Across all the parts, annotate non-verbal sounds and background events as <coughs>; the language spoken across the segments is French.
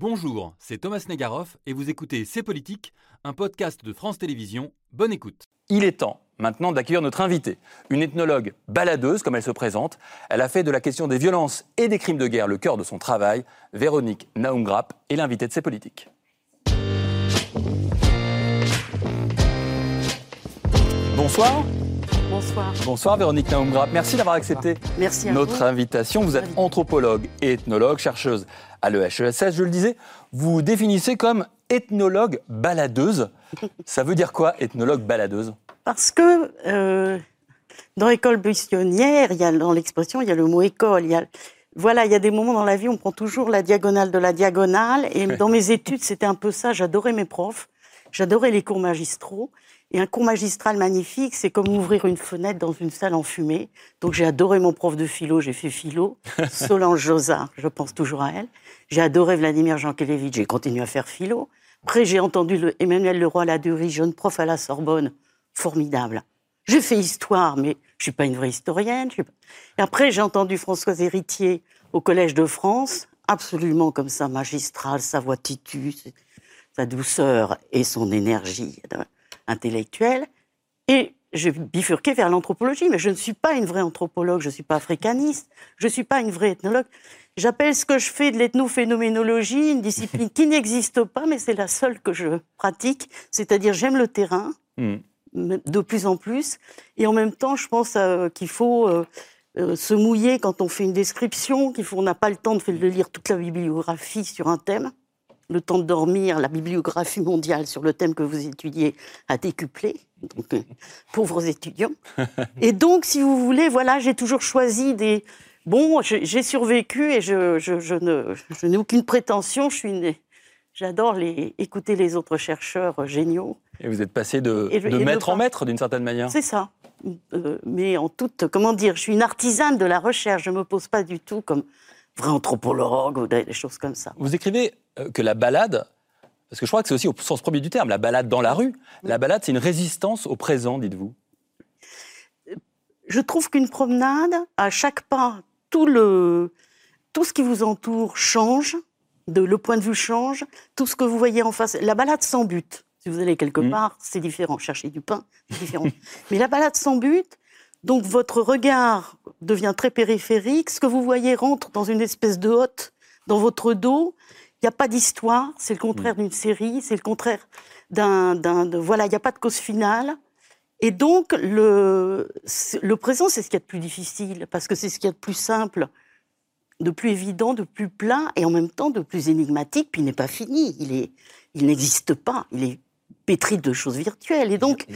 Bonjour, c'est Thomas Negaroff et vous écoutez C'est Politique, un podcast de France Télévisions. Bonne écoute. Il est temps maintenant d'accueillir notre invitée, une ethnologue baladeuse comme elle se présente. Elle a fait de la question des violences et des crimes de guerre le cœur de son travail. Véronique Naumgrap est l'invitée de C'est Politique. Bonsoir. Bonsoir. Bonsoir Véronique Naumgrap. Merci d'avoir accepté Merci à notre vous. invitation. Vous êtes anthropologue et ethnologue, chercheuse à l'EHESS. Je le disais, vous définissez comme ethnologue baladeuse. Ça veut dire quoi, ethnologue baladeuse? Parce que euh, dans l'école buissonnière, il y a, dans l'expression, il y a le mot école. Il y a, voilà, il y a des moments dans la vie où on prend toujours la diagonale de la diagonale. Et dans mes études, c'était un peu ça. J'adorais mes profs. J'adorais les cours magistraux. Et un cours magistral magnifique, c'est comme ouvrir une fenêtre dans une salle enfumée. Donc j'ai adoré mon prof de philo, j'ai fait philo. <laughs> Solange Josard, je pense toujours à elle. J'ai adoré Vladimir Jankélévitch, j'ai continué à faire philo. Après, j'ai entendu le Emmanuel Leroy-Ladurie, jeune prof à la Sorbonne, formidable. J'ai fait histoire, mais je suis pas une vraie historienne. pas- Et après, j'ai entendu Françoise Héritier au Collège de France, absolument comme ça, magistral, sa voix titue, sa douceur et son énergie intellectuelle. Et j'ai bifurqué vers l'anthropologie, mais je ne suis pas une vraie anthropologue, je ne suis pas africaniste, je ne suis pas une vraie ethnologue. J'appelle ce que je fais de l'ethnophénoménologie une discipline <laughs> qui n'existe pas, mais c'est la seule que je pratique. C'est-à-dire, j'aime le terrain, Hmm. de plus en plus, et en même temps, je pense euh, qu'il faut euh, euh, se mouiller quand on fait une description, qu'il faut, on n'a pas le temps de, faire- de lire toute la bibliographie sur un thème. Le temps de dormir, la bibliographie mondiale sur le thème que vous étudiez a décuplé. Donc, euh, <laughs> pauvres étudiants. <laughs> Et donc, si vous voulez, voilà, j'ai toujours choisi des. Bon, j'ai survécu et je, je- je n'ai aucune prétention. Je suis une- J'adore les, écouter les autres chercheurs géniaux. Et vous êtes passé de, Et je- de et le maître en maître d'une certaine manière C'est ça. Euh, mais en toute, comment dire, je suis une artisane de la recherche. Je ne me pose pas du tout comme vrai anthropologue ou des choses comme ça. Vous écrivez euh, que la balade, parce que je crois que c'est aussi au sens premier du terme, la balade dans la rue, la balade c'est une résistance au présent, dites-vous. Je trouve qu'une promenade, à chaque pas, tout, le, tout ce qui vous entoure change, de, le point de vue change, tout ce que vous voyez en face. La balade sans but, si vous allez quelque Mm. part, c'est différent. Chercher du pain, c'est différent. <laughs> Mais la balade sans but, donc votre regard devient très périphérique. Ce que vous voyez rentre dans une espèce de hotte dans votre dos. Il n'y a pas d'histoire, c'est le contraire d'une série, c'est le contraire d'un. Voilà, il n'y a pas de cause finale. Et donc, le, le présent, c'est ce qu'il y a de plus difficile, parce que c'est ce qu'il y a de plus simple, de plus évident, de plus plat, et en même temps de plus énigmatique, puis il n'est pas fini, il, est, il n'existe pas, il est pétri de choses virtuelles. Et donc,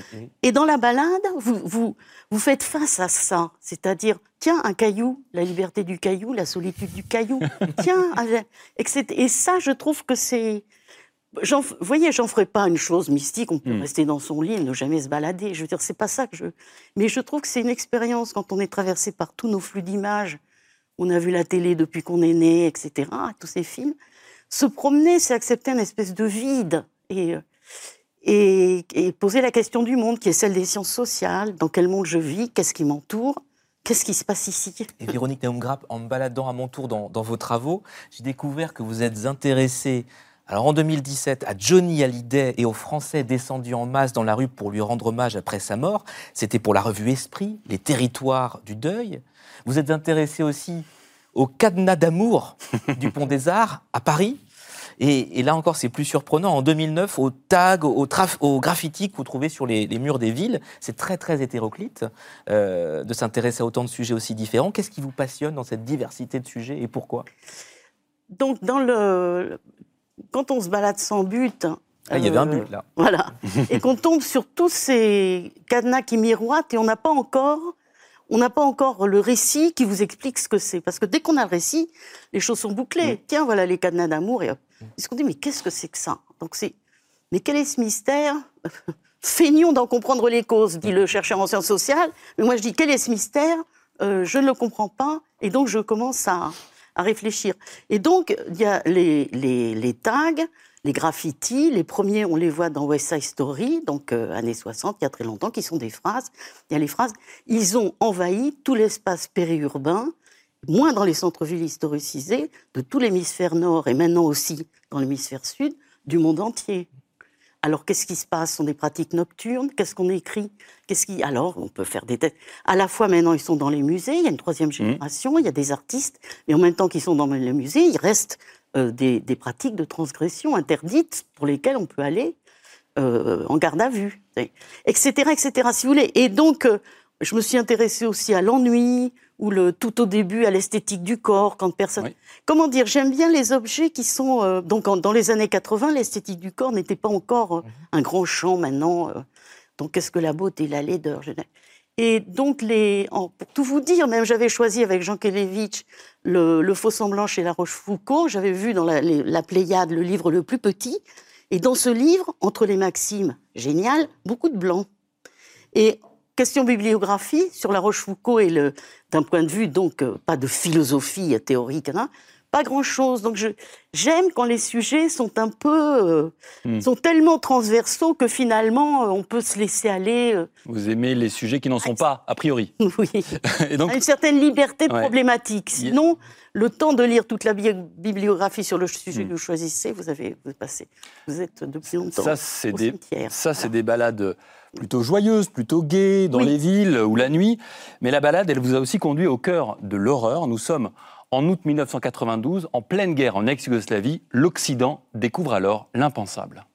et dans la balade, vous, vous, vous faites face à ça, c'est-à-dire, tiens, un caillou, la liberté du caillou, la solitude du caillou, <laughs> tiens, etc. Et ça, je trouve que c'est... Vous voyez, j'en ferai pas une chose mystique. On peut Mm. rester dans son lit et ne jamais se balader. Je veux dire, c'est pas ça que je. Mais je trouve que c'est une expérience quand on est traversé par tous nos flux d'images. On a vu la télé depuis qu'on est né, etc. Tous ces films. Se promener, c'est accepter une espèce de vide et, euh, et, poser la question du monde, qui est celle des sciences sociales. Dans quel monde je vis? Qu'est-ce qui m'entoure? Qu'est-ce qui se passe ici? Et Véronique Naumgrap, en me baladant à mon tour dans, dans vos travaux, j'ai découvert que vous êtes intéressée, alors en 2017, à Johnny Hallyday et aux Français descendus en masse dans la rue pour lui rendre hommage après sa mort. C'était pour la revue Esprit, les territoires du deuil. Vous êtes intéressée aussi au cadenas d'amour du Pont des Arts à Paris. Et, et là encore, c'est plus surprenant. En 2009, au tag, au, traf- au graffiti que vous trouvez sur les, les murs des villes, c'est très très hétéroclite euh, de s'intéresser à autant de sujets aussi différents. Qu'est-ce qui vous passionne dans cette diversité de sujets et pourquoi? Donc, dans le, quand on se balade sans but. Ah, Il y avait un euh, but là. Voilà. <laughs> et qu'on tombe sur tous ces cadenas qui miroitent et on n'a pas encore. On n'a pas encore le récit qui vous explique ce que c'est. Parce que dès qu'on a le récit, les choses sont bouclées. Tiens, voilà les cadenas d'amour. Et hop. Est-ce qu'on dit, mais qu'est-ce que c'est que ça? Donc c'est, mais quel est ce mystère? <laughs> Feignons d'en comprendre les causes, dit le chercheur en sciences sociales. Mais moi, je dis, quel est ce mystère? Euh, Je ne le comprends pas. Et donc, je commence à, à réfléchir. Et donc, il y a les, les, les tags, les graffitis. Les premiers, on les voit dans West Side Story, donc euh, années 60, il y a très longtemps, qui sont des phrases. Il y a les phrases. Ils ont envahi tout l'espace périurbain. moins dans les centres-villes historicisés de tout l'hémisphère nord et maintenant aussi dans l'hémisphère sud du monde entier. Alors, qu'est-ce qui se passe? Ce sont des pratiques nocturnes? Qu'est-ce qu'on écrit? Qu'est-ce qui Alors, on peut faire des tests. À la fois, maintenant, ils sont dans les musées. Il y a une troisième mmh. génération. Il y a des artistes. Mais en même temps qu'ils sont dans les musées, il reste euh, des, pratiques de transgression interdites pour lesquelles on peut aller euh, en garde à vue, etc., etc. Si vous voulez. Et donc, euh, je me suis intéressée aussi à l'ennui, ou le tout au début à l'esthétique du corps, quand personne. Comment dire J'aime bien les objets qui sont donc dans les années 80, l'esthétique du corps n'était pas encore mhm. un grand champ maintenant. Donc qu'est-ce que la beauté, la laideur Et donc les, pour tout vous dire, même j'avais choisi avec Jean Kelevitch le, le Faux semblant chez La Rochefoucauld. J'avais vu dans la, Pléiade le livre le plus petit. Et dans ce livre, entre les maximes, génial, beaucoup de blanc. Et question bibliographie sur La Rochefoucauld et d'un point de vue donc euh, pas de philosophie théorique, hein, pas grand-chose. Donc j'aime quand les sujets sont un peu, euh, hmm. sont tellement transversaux que finalement euh, on peut se laisser aller. Vous aimez les sujets qui n'en sont pas a priori. <laughs> Oui. <laughs> et donc... Une certaine liberté problématique. Sinon, le temps de lire toute la bibliographie sur le sujet hmm. que vous choisissez, vous avez vous passé. Vous êtes depuis longtemps. Ça, c'est des, ça, c'est des balades plutôt joyeuse, plutôt gaie, dans les villes ou la nuit. Mais la balade, elle vous a aussi conduit au cœur de l'horreur. Nous sommes en août 1992, en pleine guerre en ex-Yougoslavie. L'Occident découvre alors l'impensable.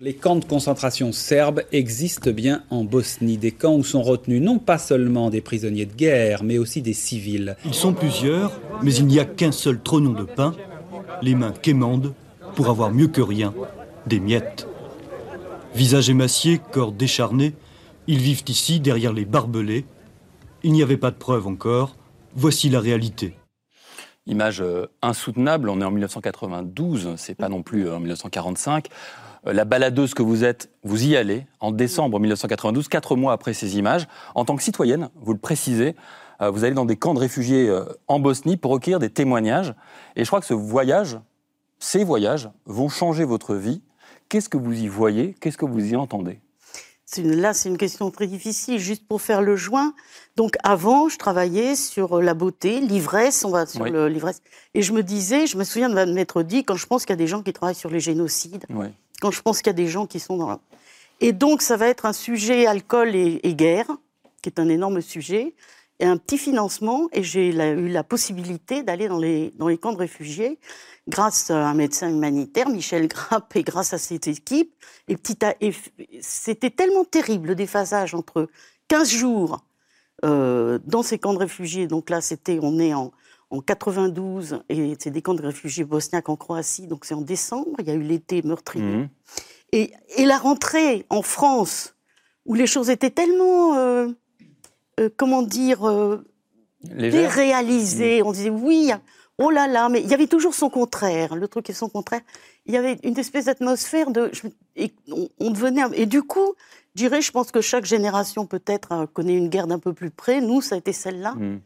Les camps de concentration serbes existent bien en Bosnie, des camps où sont retenus non pas seulement des prisonniers de guerre, mais aussi des civils. Ils sont plusieurs, mais il n'y a qu'un seul trognon de pain, les mains quémandes, pour avoir mieux que rien, des miettes. Visage émacié, corps décharné, ils vivent ici derrière les barbelés. Il n'y avait pas de preuves encore. Voici la réalité. Image euh, insoutenable, on est en 1992, c'est pas non plus euh, en 1945. Euh, la baladeuse que vous êtes, vous y allez en décembre 1992, quatre mois après ces images. En tant que citoyenne, vous le précisez, vous allez dans des camps de réfugiés en Bosnie pour recueillir des témoignages. Et je crois que ce voyage, ces voyages, vont changer votre vie Qu'est-ce que vous y voyez? Qu'est-ce que vous y entendez? Là, c'est une question très difficile. Juste pour faire le joint. Donc, avant, je travaillais sur la beauté, l'ivresse, on va sur l'ivresse. Et je me disais, je me souviens de m'être dit, quand je pense qu'il y a des gens qui travaillent sur les génocides, quand je pense qu'il y a des gens qui sont dans la... Et donc, ça va être un sujet alcool et, et guerre, qui est un énorme sujet et un petit financement. Et j'ai eu la possibilité d'aller dans les, dans les camps de réfugiés grâce à un médecin humanitaire, Michel Grapp, et grâce à cette équipe. Et, c'était tellement terrible le déphasage entre 15 jours euh, dans ces camps de réfugiés. Donc là, c'était, on est en, en 92 et c'est des camps de réfugiés bosniaques en Croatie. Donc c'est en décembre. Il y a eu l'été meurtrier. Mmh. Et, et, la rentrée en France, où les choses étaient tellement euh, euh, comment dire, euh, déréalisé. Mm. On disait oui, oh là là, mais il y avait toujours son contraire. Le truc est son contraire. Il y avait une espèce d'atmosphère de. Et on, devenait. Et du coup, je dirais, je pense que chaque génération peut-être euh, connaît une guerre d'un peu plus près. Nous, ça a été celle-là. Mm.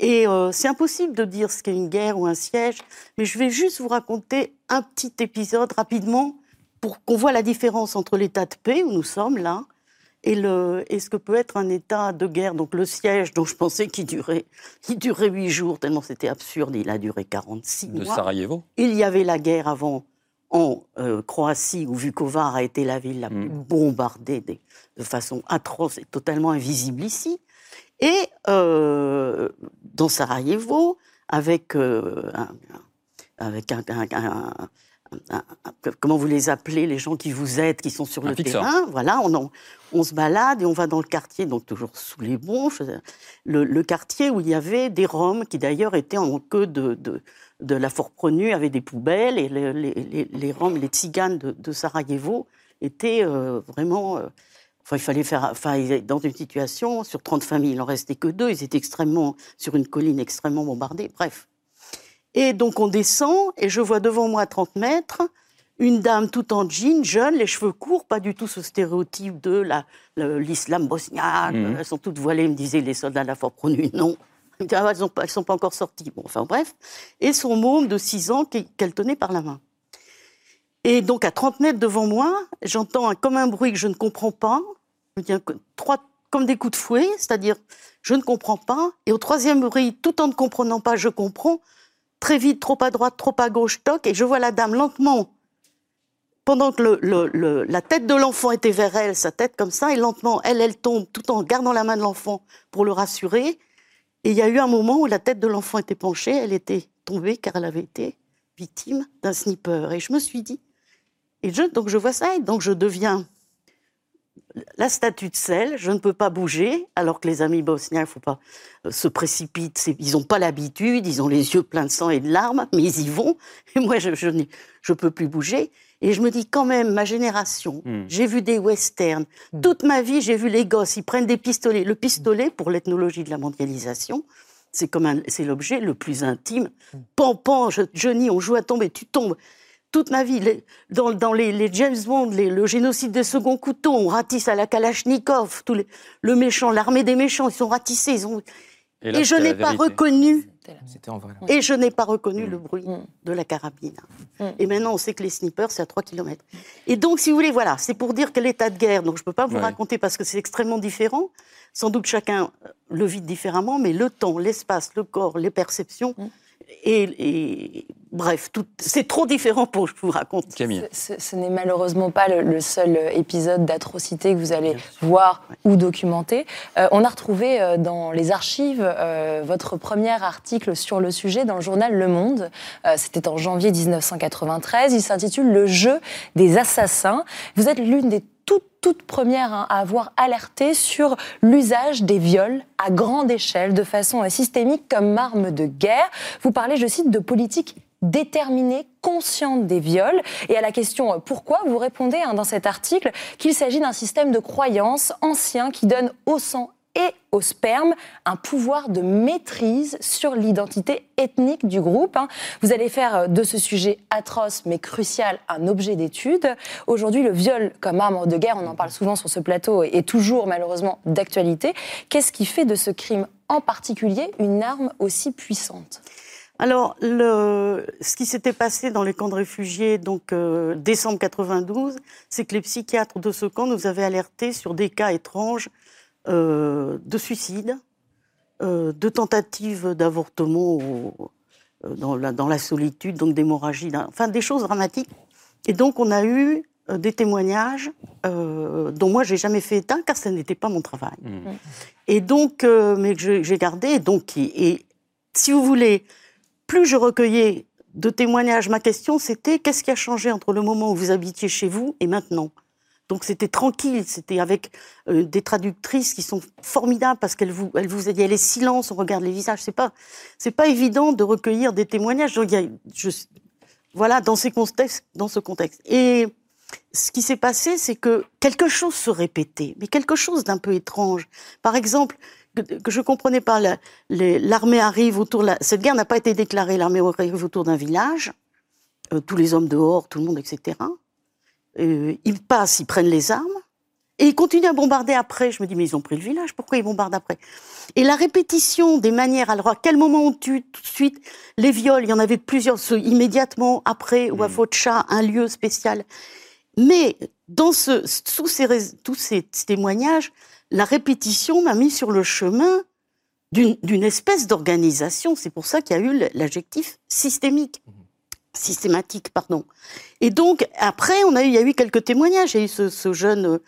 Et c'est impossible de dire ce qu'est une guerre ou un siège, mais je vais juste vous raconter un petit épisode rapidement pour qu'on voit la différence entre l'état de paix où nous sommes là et, le, et ce que peut être un état de guerre. Donc le siège dont je pensais qu'il durait, il durait 8 jours, tellement c'était absurde, il a duré 46 mois. De Sarajevo Il y avait la guerre avant en euh, Croatie, où Vukovar a été la ville la plus mm. bombardée de, façon atroce et totalement invisible ici. Et euh, dans Sarajevo, avec, euh, avec un, comment vous les appelez, les gens qui vous aident, qui sont sur le terrain. Voilà, on, on, se balade et on va dans le quartier, donc toujours sous les bronches, le, quartier où il y avait des Roms qui d'ailleurs étaient en queue de, de, la Fort Prenu, avaient des poubelles, et les, les, les Roms, les Tziganes de, Sarajevo étaient euh, vraiment... Euh, enfin, il fallait faire, enfin, dans une situation, sur 30 familles, il n'en restait que deux, ils étaient extrêmement, sur une colline extrêmement bombardée, bref. Et donc on descend et je vois devant moi à 30 mètres une dame tout en jean, jeune, les cheveux courts, pas du tout ce stéréotype de l'islam bosniaque. Mhm. Elles sont toutes voilées, me disaient les soldats de la Fort Pronu. <laughs> Non. Ah, elles ne sont pas encore sorties. Bon, enfin bref. Et son môme de 6 ans qu'elle tenait par la main. Et donc à 30 mètres devant moi, j'entends comme un bruit que je ne comprends pas. Trois, comme des coups de fouet, c'est-à-dire je ne comprends pas. Et au troisième bruit, tout en ne comprenant pas, je comprends. Très vite, trop à droite, trop à gauche, toc, et je vois la dame lentement, pendant que la tête de l'enfant était vers elle, sa tête comme ça, et lentement, elle, elle tombe tout en gardant la main de l'enfant pour le rassurer. Et il y a eu un moment où la tête de l'enfant était penchée, elle était tombée car elle avait été victime d'un sniper. Et je me suis dit, et je, donc je vois ça, et donc je deviens la statue de sel, je ne peux pas bouger, alors que les amis bosniens, il ne faut pas euh, se précipitent, c'est- ils n'ont pas l'habitude, ils ont les yeux pleins de sang et de larmes, mais ils y vont, <laughs> et moi je ne je peux plus bouger. Et je me dis quand même, ma génération, Hmm. j'ai vu des westerns, toute ma vie j'ai vu les gosses, ils prennent des pistolets. Le pistolet, pour l'ethnologie de la mondialisation, c'est comme un- c'est l'objet le plus intime. Pan, pan, je- Johnny, on joue à tomber, tu tombes. Toute ma vie, les- dans, dans les, les James Bond, les- le génocide de second couteau, on ratisse à la Kalachnikov, tous les- le méchant, l'armée des méchants, ils sont ratissés. Ils ont, Et, là, et je n'ai pas reconnu, C'était en vrai. et je n'ai pas reconnu Mm. le bruit Mm. de la carabine. Mm. Et maintenant, on sait que les snipers, c'est à 3 km. Et donc, si vous voulez, voilà, c'est pour dire que l'état de guerre, donc je ne peux pas vous Ouais. raconter parce que c'est extrêmement différent. Sans doute chacun euh, le vit différemment, mais le temps, l'espace, le corps, les perceptions. Et, et- bref, tout- c'est trop différent pour que je vous raconte. Camille. Ce, ce- ce n'est malheureusement pas le, le seul euh, épisode d'atrocité que vous allez voir ou documenter. Euh, on a retrouvé euh, dans les archives euh, votre premier article sur le sujet dans le journal Le Monde. Euh, C'était en janvier 1993. Il s'intitule Le jeu des assassins. Vous êtes l'une des toutes premières hein, à avoir alerté sur l'usage des viols à grande échelle, de façon systémique comme arme de guerre. Vous parlez, je cite, de politique déterminée, consciente des viols. Et à la question euh, pourquoi, vous répondez hein, dans cet article qu'il s'agit d'un système de croyance ancien qui donne au sang et au sperme un pouvoir de maîtrise sur l'identité ethnique du groupe. hein. Vous allez faire euh, de ce sujet atroce mais crucial un objet d'étude. Aujourd'hui, le viol comme arme de guerre, on en parle souvent sur ce plateau, est toujours malheureusement d'actualité. Qu'est-ce qui fait de ce crime en particulier une arme aussi puissante? Alors, ce qui s'était passé dans les camps de réfugiés, donc euh, décembre 92, c'est que les psychiatres de ce camp nous avaient alertés sur des cas étranges euh, de suicide, euh, de tentatives d'avortement euh, dans, la, dans la solitude, donc d'hémorragie, enfin des choses dramatiques. Et donc, on a eu euh, des témoignages dont moi, j'ai jamais fait état, car ça n'était pas mon travail. Mm. Et donc, mais que j'ai j'ai gardé. Et donc, et, et si vous voulez, plus je recueillais de témoignages, ma question c'était qu'est-ce qui a changé entre le moment où vous habitiez chez vous et maintenant? Donc c'était tranquille, c'était avec euh, des traductrices qui sont formidables parce qu'elles vous, elles vous aidaient les silences, on regarde les visages. C'est pas, c'est pas évident de recueillir des témoignages. Donc, il y a- je- voilà, dans ces contextes, dans ce contexte. Et ce qui s'est passé, c'est que quelque chose se répétait, mais quelque chose d'un peu étrange. Par exemple, que, que je comprenais pas, l'armée arrive autour. la- cette guerre n'a pas été déclarée. L'armée arrive autour d'un village, euh, tous les hommes dehors, tout le monde, etc. Euh, ils passent, ils prennent les armes. Et ils continuent à bombarder après. Je me dis, mais ils ont pris le village, pourquoi ils bombardent après? Et la répétition des manières, alors à quel moment on tue tout de suite les viols, il y en avait plusieurs, ceux immédiatement après, ou à Mhm. Focha, un lieu spécial. Mais dans ce, sous ces, tous ces témoignages, la répétition m'a mis sur le chemin d'une d'une espèce d'organisation. C'est pour ça qu'il y a eu l'adjectif systémique. Systématique, pardon. Et donc, après, on a eu, il y a eu quelques témoignages. Il y a eu ce, jeune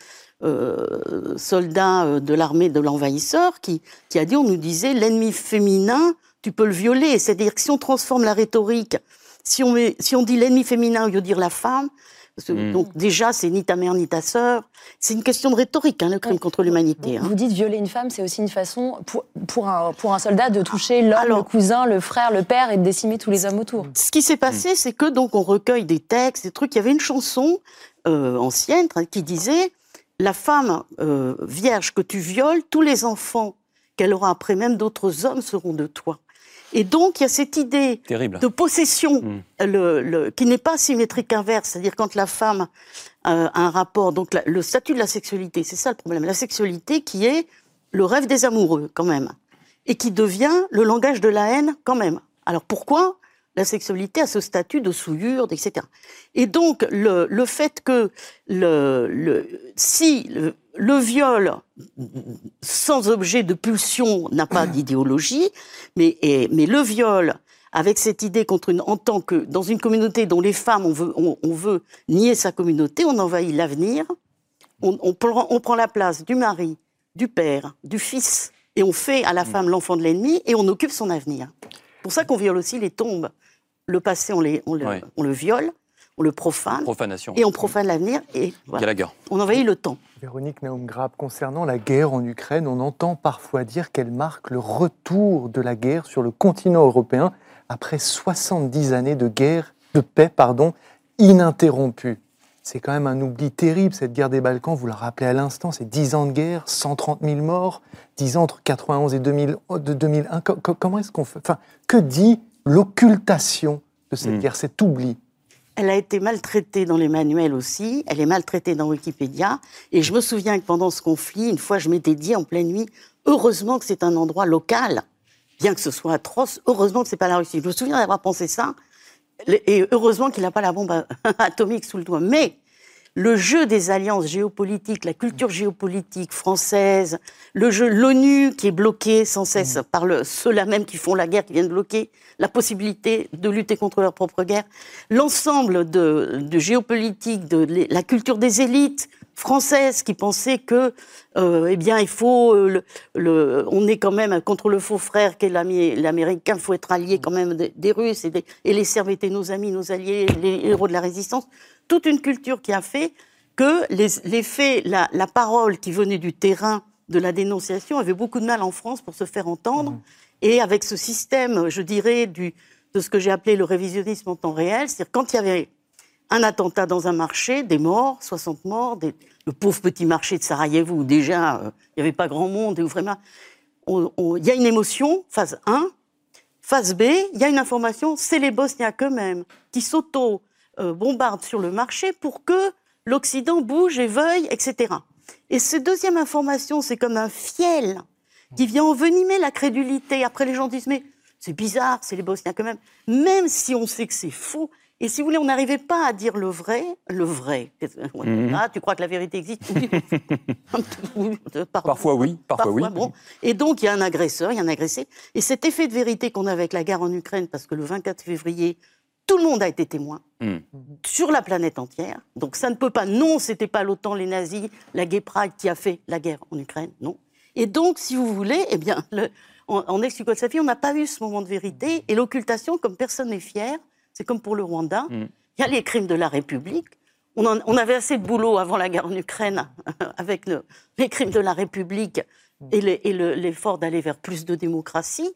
euh, soldat euh, de l'armée de l'envahisseur qui, qui a dit, on nous disait, l'ennemi féminin, tu peux le violer. C'est-à-dire que si on transforme la rhétorique, si on, si on dit l'ennemi féminin au lieu de dire la femme, parce que, Mm. donc déjà, c'est ni ta mère ni ta sœur. C'est une question de rhétorique, hein, le crime Ouais. contre l'humanité. hein. Vous dites violer une femme, c'est aussi une façon pour, pour, un, pour un soldat de toucher l'homme, Alors- le cousin, le frère, le père et de décimer tous les hommes autour. Ce qui s'est passé, c'est que donc on recueille des textes, des trucs. Il y avait une chanson euh, ancienne qui disait la femme euh, vierge que tu violes, tous les enfants qu'elle aura après, même d'autres hommes, seront de toi. Et donc il y a cette idée Terrible. de possession Mm. le, le- qui n'est pas symétrique inverse, c'est-à-dire quand la femme euh, a un rapport, donc la- le statut de la sexualité, c'est ça le problème, la sexualité qui est le rêve des amoureux quand même, et qui devient le langage de la haine quand même. Alors pourquoi la sexualité à ce statut de souillure, etc. Et donc, le, le fait que le, le, si le, le viol sans objet de pulsion n'a pas <coughs> d'idéologie, mais, et- mais le viol avec cette idée contre une, en tant que dans une communauté dont les femmes on veut, on, on veut nier sa communauté, on envahit l'avenir, on, on prend, on prend la place du mari, du père, du fils, et on fait à la femme l'enfant de l'ennemi et on occupe son avenir. C'est pour ça qu'on viole aussi les tombes. Le passé, on, les, on, le, Ouais. on le viole, on le profane, Profanation. et on profane l'avenir, et voilà. Gallagher. on envahit le temps. Véronique Naumgrab, concernant la guerre en Ukraine, on entend parfois dire qu'elle marque le retour de la guerre sur le continent européen après 70 années de guerre, de paix, pardon, ininterrompue. C'est quand même un oubli terrible, cette guerre des Balkans, vous la rappelez à l'instant, c'est 10 ans de guerre, 130 000 morts, 10 ans entre 91 et 2000 de 2001. Co- co- comment est-ce qu'on fait Enfin, que dit l'occultation de cette Mm. guerre, cet oubli? Elle a été maltraitée dans les manuels aussi, elle est maltraitée dans Wikipédia. Et je me souviens que pendant ce conflit, une fois, je m'étais dit en pleine nuit, heureusement que c'est un endroit local, bien que ce soit atroce, heureusement que c'est pas la Russie. Je me souviens d'avoir pensé ça, et heureusement qu'il n'a pas la bombe <laughs> atomique sous le doigt. Mais le jeu des alliances géopolitiques, la culture géopolitique française, le jeu l'ONU qui est bloqué sans cesse par le, ceux-là même qui font la guerre, qui viennent bloquer la possibilité de lutter contre leur propre guerre, l'ensemble de, de géopolitique, de la culture des élites françaises qui pensaient que, euh, eh bien, il faut, euh, le, le- on est quand même contre le faux frère qu'est l'américain, il faut être allié quand même des, des Russes et, des- et les Serbes étaient nos amis, nos alliés, les héros de la résistance. Toute une culture qui a fait que les, les faits, la, la parole qui venait du terrain de la dénonciation avait beaucoup de mal en France pour se faire entendre. Et avec ce système, je dirais, du, de ce que j'ai appelé le révisionnisme en temps réel, c'est-à-dire quand il y avait un attentat dans un marché, des morts, 60 morts, des- le pauvre petit marché de Sarajevo où déjà euh, il n'y avait pas grand monde, et où vraiment il y a une émotion, phase 1. Phase B, il y a une information, c'est les Bosniaques eux-mêmes qui s'auto-bombardent sur le marché pour que l'Occident bouge et veuille, etc. Et cette deuxième information, c'est comme un fiel qui vient envenimer la crédulité. Après, les gens disent, mais c'est bizarre, c'est les Bosniaques eux-mêmes. Même si on sait que c'est faux, et si vous voulez, on n'arrivait pas à dire le vrai, le vrai. <laughs> Mhm. Ah, tu crois que la vérité existe. <laughs> Oui. Parfois oui, parfois, oui. bon. Et donc, il y a un agresseur, il y a un agressé. Et cet effet de vérité qu'on a avec la guerre en Ukraine, parce que le 24 février, tout le monde a été témoin Hmm. sur la planète entière. Donc, ça ne peut pas. Non, c'était pas l'OTAN, les nazis, la Gay Pride qui a fait la guerre en Ukraine. Non. Et donc, si vous voulez, eh bien, le- en, en ex-Yougoslavie, on n'a pas eu ce moment de vérité. Et l'occultation, comme personne n'est fier, c'est comme pour le Rwanda. Mm. Il y a les crimes de la République. On, en- on avait assez de boulot avant la guerre en Ukraine <laughs> avec le- les crimes de la République et le- l'effort d'aller vers plus de démocratie.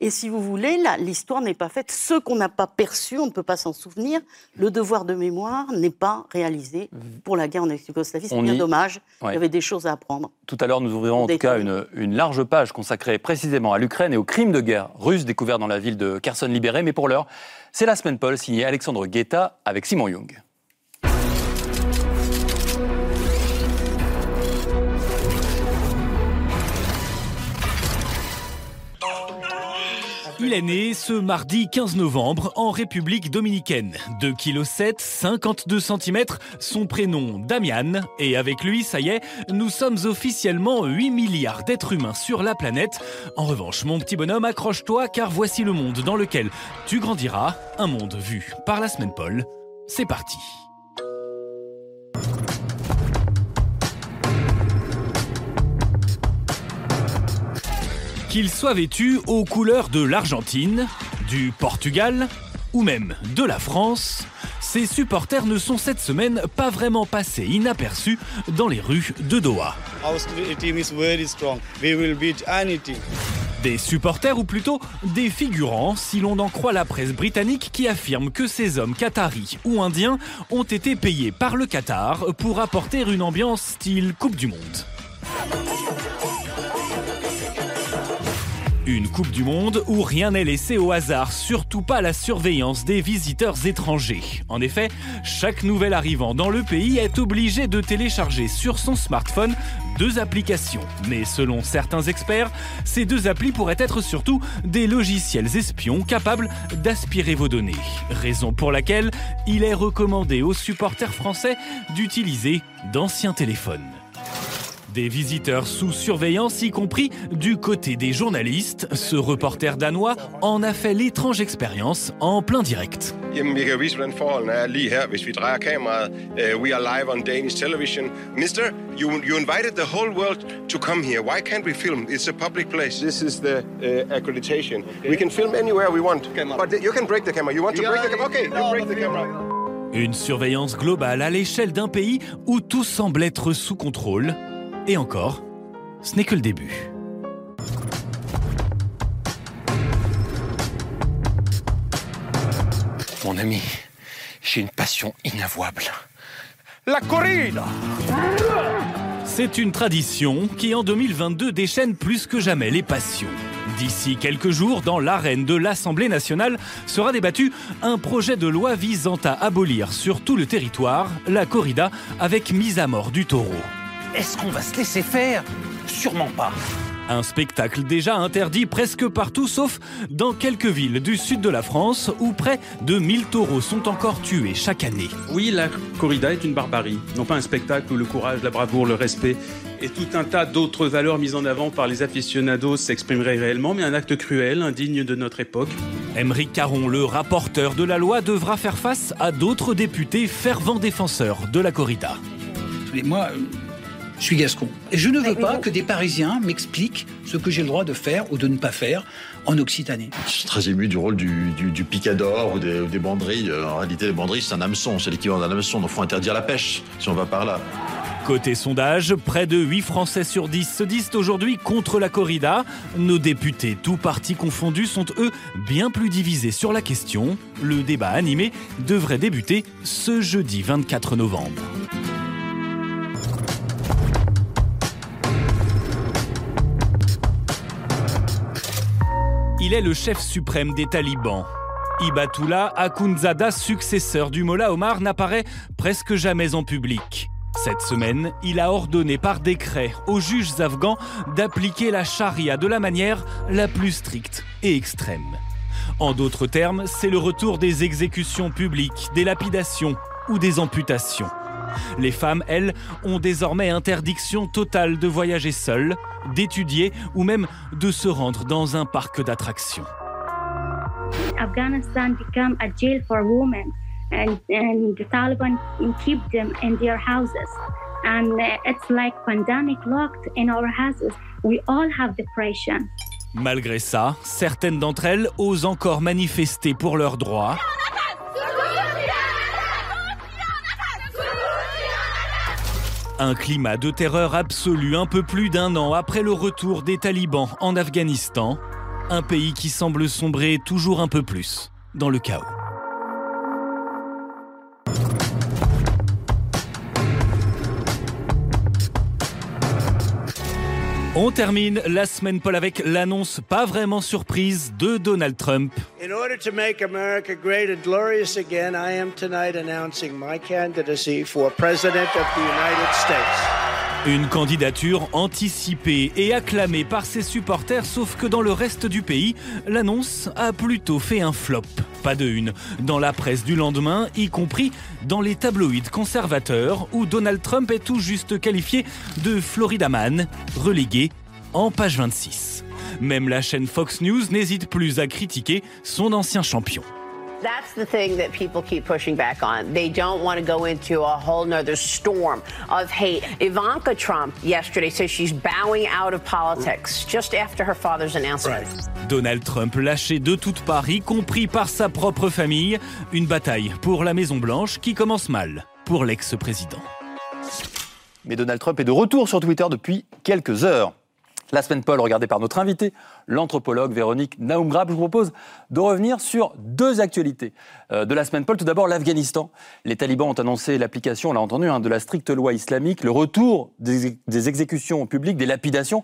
Et si vous voulez, là, l'histoire n'est pas faite. Ce qu'on n'a pas perçu, on ne peut pas s'en souvenir. Le devoir de mémoire n'est pas réalisé pour la guerre en ex-Yougoslavie. C'est bien y- dommage. Ouais. Il y avait des choses à apprendre. Tout à l'heure, nous ouvrirons en tout cas une, une large page consacrée précisément à l'Ukraine et aux crimes de guerre russes découverts dans la ville de Kherson libérée. Mais pour l'heure, c'est la semaine Paul signée Alexandre Guetta avec Simon Young. Il est né ce mardi 15 novembre en République dominicaine. 2 kg 7, 52 cm, son prénom Damian. Et avec lui, ça y est, nous sommes officiellement 8 milliards d'êtres humains sur la planète. En revanche, mon petit bonhomme, accroche-toi car voici le monde dans lequel tu grandiras. Un monde vu par la semaine Paul. C'est parti. Qu'il soit vêtu aux couleurs de l'Argentine, du Portugal ou même de la France, ses supporters ne sont cette semaine pas vraiment passés inaperçus dans les rues de Doha. Our team is very strong. We will beat any team. Des supporters ou plutôt des figurants si l'on en croit la presse britannique qui affirme que ces hommes qataris ou indiens ont été payés par le Qatar pour apporter une ambiance style Coupe du Monde. Une Coupe du Monde où rien n'est laissé au hasard, surtout pas la surveillance des visiteurs étrangers. En effet, chaque nouvel arrivant dans le pays est obligé de télécharger sur son smartphone deux applications. Mais selon certains experts, ces deux applis pourraient être surtout des logiciels espions capables d'aspirer vos données. Raison pour laquelle il est recommandé aux supporters français d'utiliser d'anciens téléphones. Des visiteurs sous surveillance, y compris du côté des journalistes. Ce reporter danois en a fait l'étrange expérience en plein direct. Er television. Mister, you, you invited the whole world to come here. Why can't we film? It's a public place. This is the uh, accreditation. We can film anywhere we want. But you can break the camera. You want to break the camera? Okay, you break the camera. Une surveillance globale à l'échelle d'un pays où tout semble être sous contrôle. Et encore, ce n'est que le début. Mon ami, j'ai une passion inavouable. La corrida C'est une tradition qui en 2022 déchaîne plus que jamais les passions. D'ici quelques jours, dans l'arène de l'Assemblée nationale, sera débattu un projet de loi visant à abolir sur tout le territoire la corrida avec mise à mort du taureau. Est-ce qu'on va se laisser faire? Sûrement pas. Un spectacle déjà interdit presque partout sauf dans quelques villes du sud de la France où près de 1000 taureaux sont encore tués chaque année. Oui, la corrida est une barbarie, non pas un spectacle où le courage, la bravoure, le respect et tout un tas d'autres valeurs mises en avant par les aficionados s'exprimeraient réellement, mais un acte cruel, indigne de notre époque. Émeric Caron, le rapporteur de la loi, devra faire face à d'autres députés fervents défenseurs de la corrida. Moi, je suis gascon. Et je ne veux pas que des Parisiens m'expliquent ce que j'ai le droit de faire ou de ne pas faire en Occitanie. Je suis très ému du rôle du, du, du picador ou des, ou des banderilles. En réalité, les banderilles, c'est un hameçon, c'est l'équivalent d'un hameçon, donc il faut interdire la pêche, si on va par là. Côté sondage, près de 8 Français sur 10 se disent aujourd'hui contre la corrida. Nos députés, tous partis confondus, sont eux bien plus divisés sur la question. Le débat animé devrait débuter ce jeudi 24 novembre. Il est le chef suprême des talibans. Ibatullah Akhundzada, successeur du Mollah Omar, n'apparaît presque jamais en public. Cette semaine, il a ordonné par décret aux juges afghans d'appliquer la charia de la manière la plus stricte et extrême. En d'autres termes, c'est le retour des exécutions publiques, des lapidations ou des amputations. Les femmes, elles, ont désormais interdiction totale de voyager seules, d'étudier ou même de se rendre dans un parc d'attractions. Afghanistan become a jail for women, and, and the Taliban keep them in their houses. And uh, it's like pandemic locked in our houses. We all have depression. Malgré ça, certaines d'entre elles osent encore manifester pour leurs droits. Un climat de terreur absolu un peu plus d'un an après le retour des talibans en Afghanistan, un pays qui semble sombrer toujours un peu plus dans le chaos. On termine la semaine Paul avec l'annonce pas vraiment surprise de Donald Trump. In order to make America great and glorious again, I am tonight announcing my candidacy for President of the United States. Une candidature anticipée et acclamée par ses supporters, sauf que dans le reste du pays, l'annonce a plutôt fait un flop. Pas de une. Dans la presse du lendemain, y compris dans les tabloïds conservateurs, où Donald Trump est tout juste qualifié de Florida Man, relégué en page 26. Même la chaîne Fox News n'hésite plus à critiquer son ancien champion. That's the thing that people keep pushing back on. They don't want to go into a whole nother storm of hate. Ivanka Trump yesterday says she's bowing out of politics just after her father's announcement. Donald Trump lâché de toutes parts, y compris par sa propre famille, une bataille pour la Maison Blanche qui commence mal pour l'ex-président. Mais Donald Trump est de retour sur Twitter depuis quelques heures. La semaine Paul, regardée par notre invité, l'anthropologue Véronique Naumgrab, je vous propose de revenir sur deux actualités euh, de la semaine Paul. Tout d'abord, l'Afghanistan. Les talibans ont annoncé l'application, on l'a entendu, hein, de la stricte loi islamique, le retour des, exécutions publiques, des lapidations.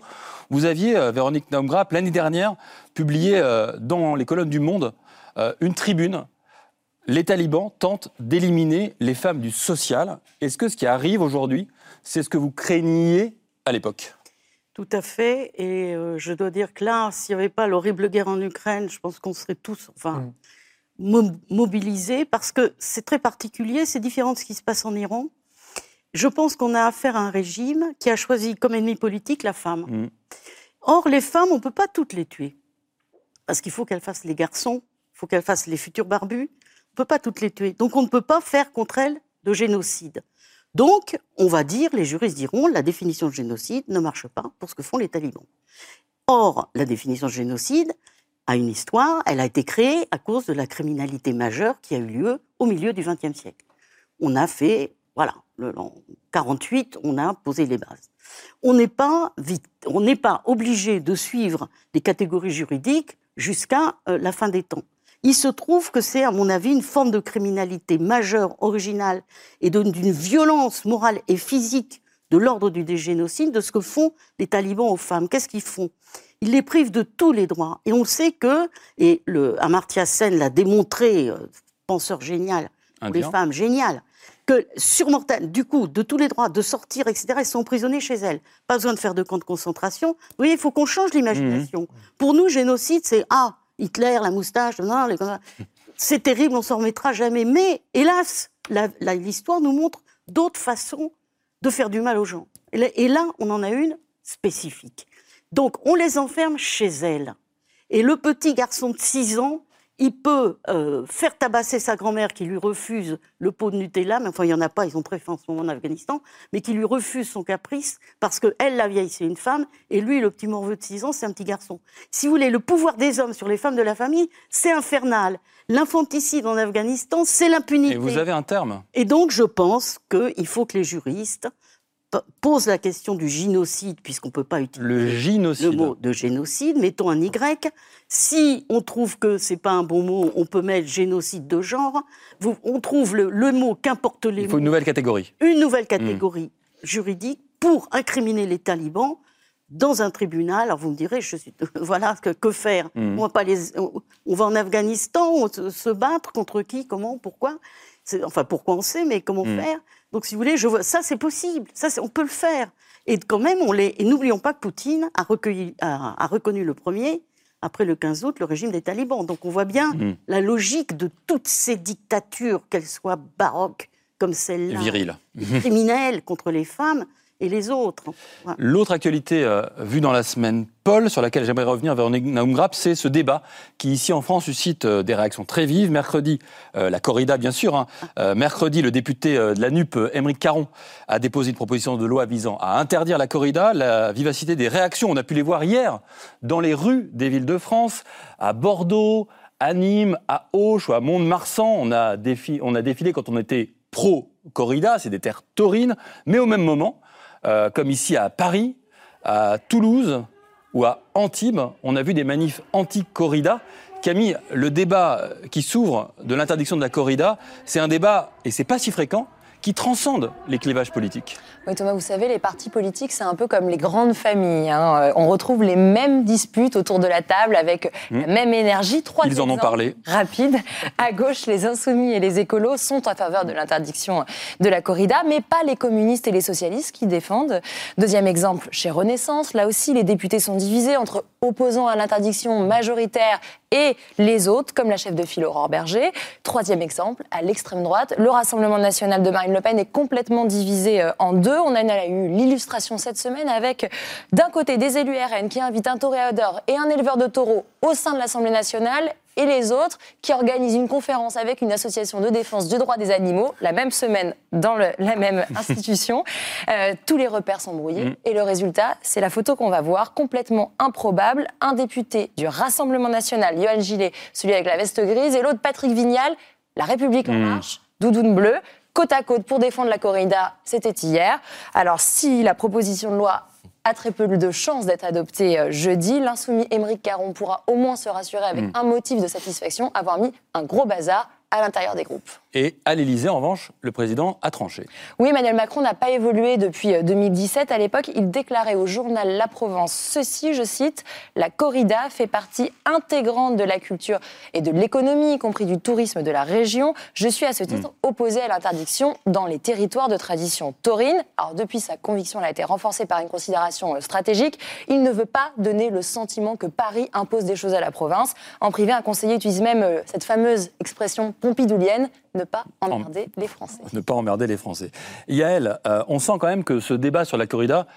Vous aviez, euh, Véronique Naumgrap, l'année dernière, publié euh, dans les colonnes du Monde une tribune. Les talibans tentent d'éliminer les femmes du social. Est-ce que ce qui arrive aujourd'hui, c'est ce que vous craigniez à l'époque? Tout à fait. Et euh, je dois dire que là, s'il n'y avait pas l'horrible guerre en Ukraine, je pense qu'on serait tous enfin, mo- mobilisés parce que c'est très particulier, c'est différent de ce qui se passe en Iran. Je pense qu'on a affaire à un régime qui a choisi comme ennemi politique la femme. Mm. Or, les femmes, on ne peut pas toutes les tuer. Parce qu'il faut qu'elles fassent les garçons, il faut qu'elles fassent les futurs barbus. On ne peut pas toutes les tuer. Donc, on ne peut pas faire contre elles de génocide. Donc, on va dire, les juristes diront, la définition de génocide ne marche pas pour ce que font les talibans. Or, la définition de génocide a une histoire, elle a été créée à cause de la criminalité majeure qui a eu lieu au milieu du XXe siècle. On a fait, voilà, le, en 48, on a posé les bases. On n'est pas, obligé de suivre les catégories juridiques jusqu'à euh, la fin des temps. Il se trouve que c'est, à mon avis, une forme de criminalité majeure, originale, et d'une violence morale et physique de l'ordre du dégénocide, de ce que font les talibans aux femmes. Qu'est-ce qu'ils font? Ils les privent de tous les droits. Et on sait que, et le, Amartya Sen l'a démontré, euh, penseur génial, pour les Indien. femmes, génial, que sur Mortel, du coup, de tous les droits, de sortir, etc., elles sont emprisonnées chez elles. Pas besoin de faire de camps de concentration. Vous voyez, il faut qu'on change l'imagination. Pour nous, génocide, c'est Ah, Hitler, la moustache, non, c'est terrible, on s'en remettra jamais. Mais hélas, la- la- l'histoire nous montre d'autres façons de faire du mal aux gens. Et là, on en a une spécifique. Donc, on les enferme chez elles. Et le petit garçon de 6 ans, il peut euh, faire tabasser sa grand-mère qui lui refuse le pot de Nutella, mais enfin, il n'y en a pas, ils ont faim en ce moment en Afghanistan, mais qui lui refuse son caprice parce qu'elle, la vieille, c'est une femme, et lui, le petit morveux de 6 ans, c'est un petit garçon. Si vous voulez, le pouvoir des hommes sur les femmes de la famille, c'est infernal. L'infanticide en Afghanistan, c'est l'impunité. Et vous avez un terme Et donc, je pense qu'il faut que les juristes p- posent la question du génocide, puisqu'on ne peut pas utiliser Le génocide. le mot de génocide, mettons un Y. Si on trouve que c'est pas un bon mot, on peut mettre génocide de genre. Vous- on trouve le, le mot, qu'importe les Il faut mots, une nouvelle catégorie. une nouvelle catégorie juridique pour incriminer les talibans dans un tribunal. Alors vous me direz, je suis, <laughs> voilà, que, que faire? Mhm. on, va pas les, on, on va en Afghanistan, on se, se battre contre qui, comment, pourquoi? Enfin, pourquoi on sait, mais comment Mhm. faire? Donc si vous voulez, je vois, ça c'est possible, ça on peut le faire. Et quand même, on les, et n'oublions pas que Poutine a, recueilli, a, a reconnu le premier, après le 15 août, le régime des talibans. Donc on voit bien Mhm. la logique de toutes ces dictatures, qu'elles soient baroques comme celle-là, criminelles contre les femmes et les autres. L'autre actualité euh, vue dans la semaine, Paul, sur laquelle j'aimerais revenir vers Naoum c'est ce débat qui, ici en France, suscite euh, des réactions très vives. Mercredi, euh, la corrida, bien sûr. hein. Euh, mercredi, le député de la NUP, Émeric Caron, a déposé une proposition de loi visant à interdire la corrida. La vivacité des réactions, on a pu les voir hier dans les rues des villes de France, à Bordeaux, à Nîmes, à Auch ou à Mont-de-Marsan. On, a défi- on a défilé quand on était pro-corrida, c'est des terres taurines. Mais au même moment, euh, comme ici à Paris, à Toulouse ou à Antibes, on a vu des manifs anti-corrida. Camille, le débat qui s'ouvre de l'interdiction de la corrida, c'est un débat, et c'est pas si fréquent, qui transcende les clivages politiques. Oui, Thomas, vous savez, les partis politiques, c'est un peu comme les grandes familles. hein. Euh, On retrouve les mêmes disputes autour de la table avec la même énergie. Trois Ils en ont parlé. rapides. À gauche, les insoumis et les écolos sont en faveur de l'interdiction de la corrida, mais pas les communistes et les socialistes qui défendent. Deuxième exemple, chez Renaissance, là aussi, les députés sont divisés entre opposants à l'interdiction majoritaire et les autres, comme la chef de file Aurore Berger. Troisième exemple, à l'extrême droite, le Rassemblement national de Marine Le Pen est complètement divisé euh, en deux. On en a eu l'illustration cette semaine avec, d'un côté, des élus RN qui invitent un toréador et un éleveur de taureaux au sein de l'Assemblée nationale, et les autres qui organisent une conférence avec une association de défense du droit des animaux la même semaine dans le- la même <laughs> institution. Euh, tous les repères sont brouillés Mm. et le résultat, c'est la photo qu'on va voir, complètement improbable. Un député du Rassemblement national, Yoann Gillet, celui avec la veste grise, et l'autre Patrick Vignal, La République en Mm. marche, doudoune bleue, côte à côte pour défendre la corrida, c'était hier. Alors si la proposition de loi a très peu de chances d'être adoptée euh, jeudi, l'insoumis Émeric Caron pourra au moins se rassurer avec Mm. un motif de satisfaction, avoir mis un gros bazar à l'intérieur des groupes. Et à l'Élysée, en revanche, le président a tranché. Oui, Emmanuel Macron n'a pas évolué depuis 2017. À l'époque, il déclarait au journal La Provence ceci, je cite, La corrida fait partie intégrante de la culture et de l'économie, y compris du tourisme de la région. Je suis à ce titre Hmm. opposé à l'interdiction dans les territoires de tradition taurine. Alors depuis, sa conviction elle a été renforcée par une considération euh, stratégique. Il ne veut pas donner le sentiment que Paris impose des choses à la province. En privé, un conseiller utilise même euh, cette fameuse expression pompidoulienne, ne pas emmerder les Français. Ne pas emmerder les Français. Yael, euh, on sent quand même que ce débat sur la corrida,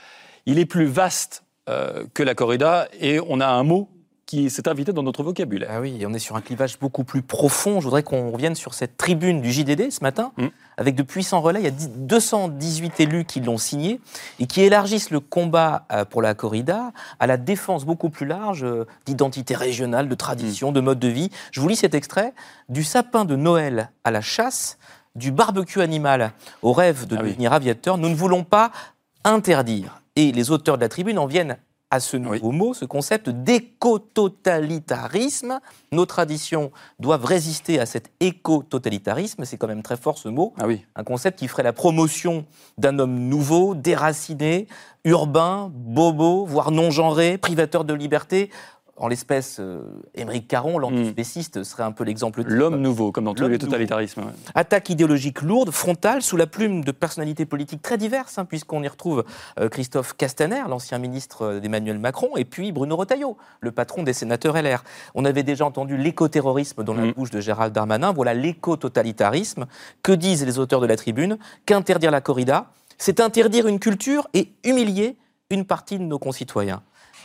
il est plus vaste euh, que la corrida et on a un mot qui s'est invité dans notre vocabulaire. Ah oui, on est sur un clivage beaucoup plus profond. Je voudrais qu'on revienne sur cette tribune du JDD ce matin, avec de puissants relais. Il y a 10 218 élus qui l'ont signé et qui élargissent le combat euh, pour la corrida à la défense beaucoup plus large euh, d'identité régionale, de tradition, de mode de vie. Je vous lis cet extrait. Du sapin de Noël à la chasse, du barbecue animal au rêve de devenir aviateur, nous ne voulons pas interdire. Et les auteurs de la tribune en viennent à ce nouveau mot, ce concept d'éco-totalitarisme. Nos traditions doivent résister à cet éco-totalitarisme. C'est quand même très fort ce mot. Un concept qui ferait la promotion d'un homme nouveau, déraciné, urbain, bobo, voire non-genré, privateur de liberté. En l'espèce, euh, Émeric Caron, l'antispéciste, serait un peu l'exemple. L'homme nouveau, comme dans tous les totalitarismes. ouais. Attaque idéologique lourde, frontale, sous la plume de personnalités politiques très diverses, hein, puisqu'on y retrouve euh, Christophe Castaner, l'ancien ministre euh, d'Emmanuel Macron, et puis Bruno Retailleau, le patron des sénateurs LR. On avait déjà entendu l'écoterrorisme dans la bouche de Gérald Darmanin, voilà l'éco-totalitarisme. Que disent les auteurs de la tribune? Qu'interdire la corrida, c'est interdire une culture et humilier une partie de nos concitoyens.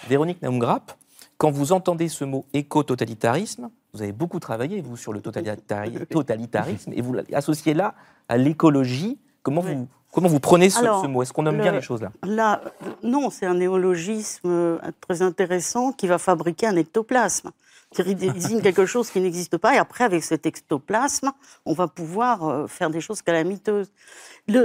Véronique Naumgrap, quand vous entendez ce mot éco-totalitarisme, vous avez beaucoup travaillé, vous, sur le totalitari- <laughs> totalitarisme, et vous l'associez là à l'écologie. Comment, vous, comment vous prenez ce, Alors, ce mot? Est-ce qu'on nomme le- bien les choses là? Là, non, c'est un néologisme euh, très intéressant qui va fabriquer un ectoplasme, qui désigne quelque <laughs> chose qui n'existe pas. Et après, avec cet ectoplasme, on va pouvoir euh, faire des choses calamiteuses.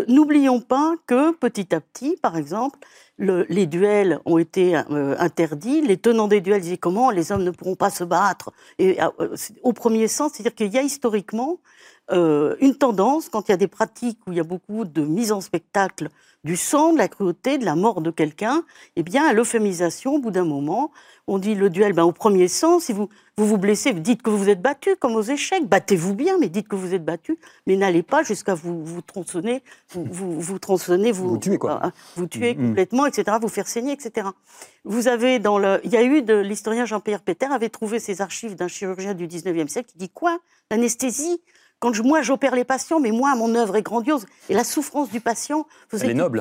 N'oublions pas que petit à petit, par exemple, le- les duels ont été euh, interdits. Les tenants des duels disaient comment les hommes ne pourront pas se battre? Et euh, c'est- au premier sens, c'est-à-dire qu'il y a historiquement euh, une tendance, quand il y a des pratiques où il y a beaucoup de mise en spectacle du sang, de la cruauté, de la mort de quelqu'un, eh bien, à l'euphémisation, au bout d'un moment, on dit le duel, ben, au premier sens, si vous, vous vous blessez, dites que vous êtes battu, comme aux échecs, battez-vous bien, mais dites que vous êtes battu, mais n'allez pas jusqu'à vous, vous tronçonner, vous, vous, vous tronçonner, vous, vous tuer, quoi. vous tuer Mm, mm. complètement, etc., vous faire saigner, etc. Vous avez dans le, il y a eu de, l'historien Jean-Pierre Péter avait trouvé ses archives d'un chirurgien du 19e siècle qui dit quoi? L'anesthésie, quand je- moi j'opère les patients, mais moi mon œuvre est grandiose et la souffrance du patient faisait Elle est noble.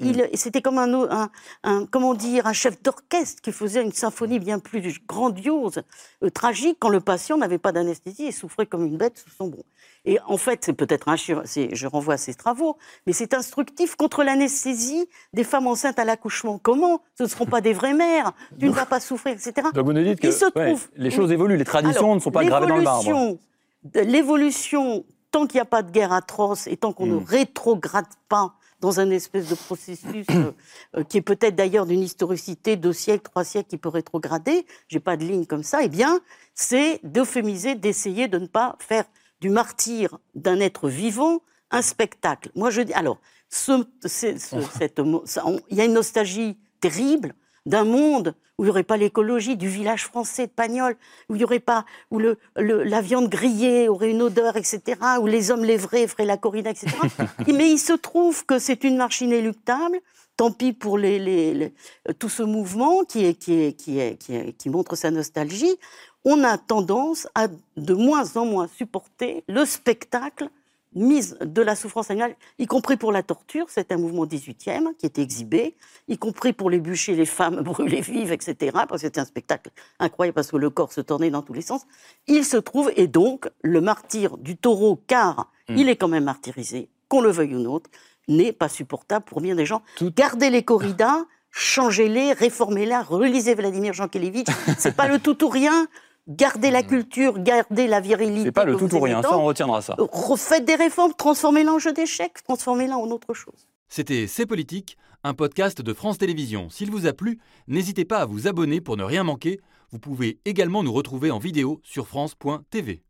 il- C'était comme un, o- un, un- comment dire un chef d'orchestre qui faisait une symphonie bien plus grandiose, euh, tragique quand le patient n'avait pas d'anesthésie et souffrait comme une bête sous son bron. Et en fait, c'est peut-être un je renvoie à ses travaux, mais c'est instructif contre l'anesthésie des femmes enceintes à l'accouchement. Comment? Ce ne seront pas des vraies mères. Tu ne vas pas souffrir, etc. Donc vous nous dites que se ouais, trouve- les choses évoluent, les traditions Alors, ne sont pas gravées dans le marbre. L'évolution tant qu'il n'y a pas de guerre atroce et tant qu'on Hmm. ne rétrograde pas dans un espèce de processus euh, euh, qui est peut-être d'ailleurs d'une historicité, deux siècles, trois siècles, qui peut rétrograder, j'ai pas de ligne comme ça, eh bien, c'est d'euphémiser, d'essayer de ne pas faire du martyr d'un être vivant un spectacle. Moi, je dis, alors, ce- ce- <laughs> il y a une nostalgie terrible d'un monde où il n'y aurait pas l'écologie, du village français de Pagnol, où il y aurait pas, où le, le- la viande grillée aurait une odeur, etc., où les hommes lévrés feraient la corrida, etc. <laughs> Mais il se trouve que c'est une marche inéluctable. Tant pis pour les, les- les- tout ce mouvement qui, est, qui, est, qui, est, qui, est- qui montre sa nostalgie. On a tendance à de moins en moins supporter le spectacle mise de la souffrance animale, y compris pour la torture, c'est un mouvement 18e qui était exhibé, y compris pour les bûchers, les femmes <laughs> brûlées vives, etc., parce que c'était un spectacle incroyable, parce que le corps se tournait dans tous les sens. Il se trouve, et donc, le martyr du taureau, car Mm. il est quand même martyrisé, qu'on le veuille ou non, n'est pas supportable pour bien des gens. Gardez les corridas, changez-les, réformez-les, relisez Vladimir Jankélévitch, c'est pas le tout ou rien. Gardez la culture, gardez la virilité. C'est pas le tout ou rien, ça on retiendra ça. Refaites des réformes, transformez-la en jeu d'échecs, transformez-la en autre chose. C'était C'est politique, un podcast de France Télévisions. S'il vous a plu, n'hésitez pas à vous abonner pour ne rien manquer. Vous pouvez également nous retrouver en vidéo sur France.tv.